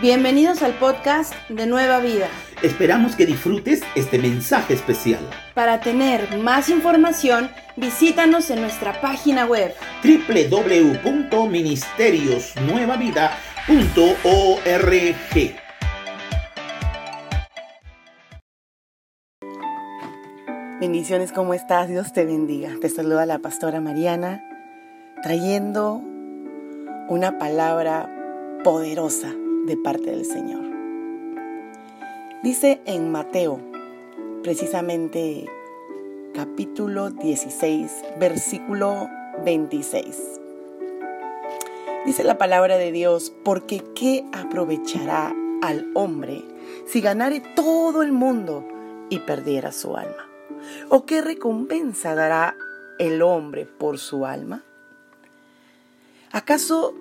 Bienvenidos al podcast de Nueva Vida. Esperamos que disfrutes este mensaje especial. Para tener más información, visítanos en nuestra página web www.ministeriosnuevavida.org. Bendiciones, ¿cómo estás? Dios te bendiga. Te saluda la pastora Mariana trayendo una palabra poderosa de parte del Señor. Dice en Mateo, precisamente capítulo 16, versículo 26. Dice la palabra de Dios, porque ¿qué aprovechará al hombre si ganare todo el mundo y perdiera su alma? ¿O qué recompensa dará el hombre por su alma? ¿Acaso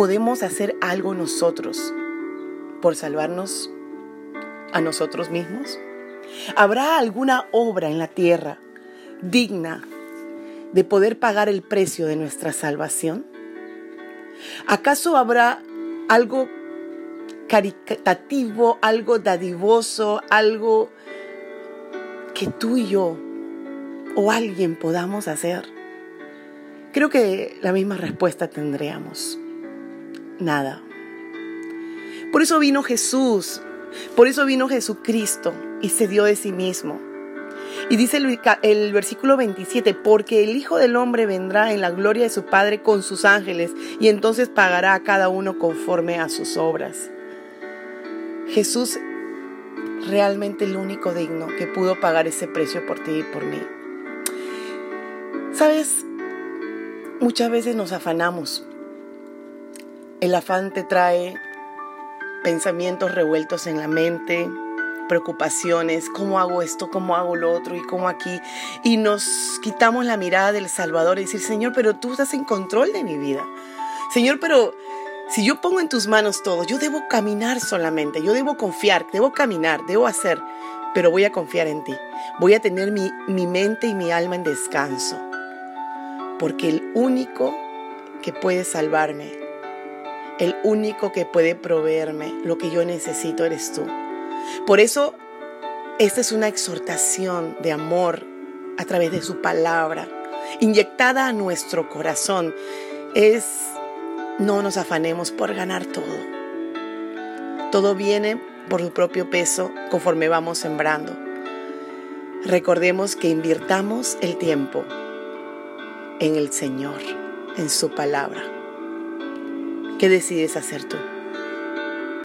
podemos hacer algo nosotros por salvarnos a nosotros mismos? ¿Habrá alguna obra en la tierra digna de poder pagar el precio de nuestra salvación? ¿Acaso habrá algo caritativo, algo dadivoso, algo que tú y yo o alguien podamos hacer? Creo que la misma respuesta tendríamos nada. Por eso vino Jesús, por eso vino Jesucristo y se dio de sí mismo. Y dice el, versículo 27, porque el Hijo del Hombre vendrá en la gloria de su Padre con sus ángeles y entonces pagará a cada uno conforme a sus obras. Jesús realmente el único digno que pudo pagar ese precio por ti y por mí. Sabes, muchas veces nos afanamos el afán te trae pensamientos revueltos en la mente, preocupaciones, cómo hago esto, cómo hago lo otro y cómo aquí. Y nos quitamos la mirada del Salvador y decir, Señor, pero tú estás en control de mi vida. Señor, pero si yo pongo en tus manos todo, yo debo caminar solamente, yo debo confiar, debo caminar, debo hacer, pero voy a confiar en ti. Voy a tener mi, mi mente y mi alma en descanso. Porque el único que puede salvarme el único que puede proveerme lo que yo necesito eres tú. Por eso, esta es una exhortación de amor a través de su palabra, inyectada a nuestro corazón. Es, no nos afanemos por ganar todo. Todo viene por su propio peso conforme vamos sembrando. Recordemos que invirtamos el tiempo en el Señor, en su palabra. ¿Qué decides hacer tú?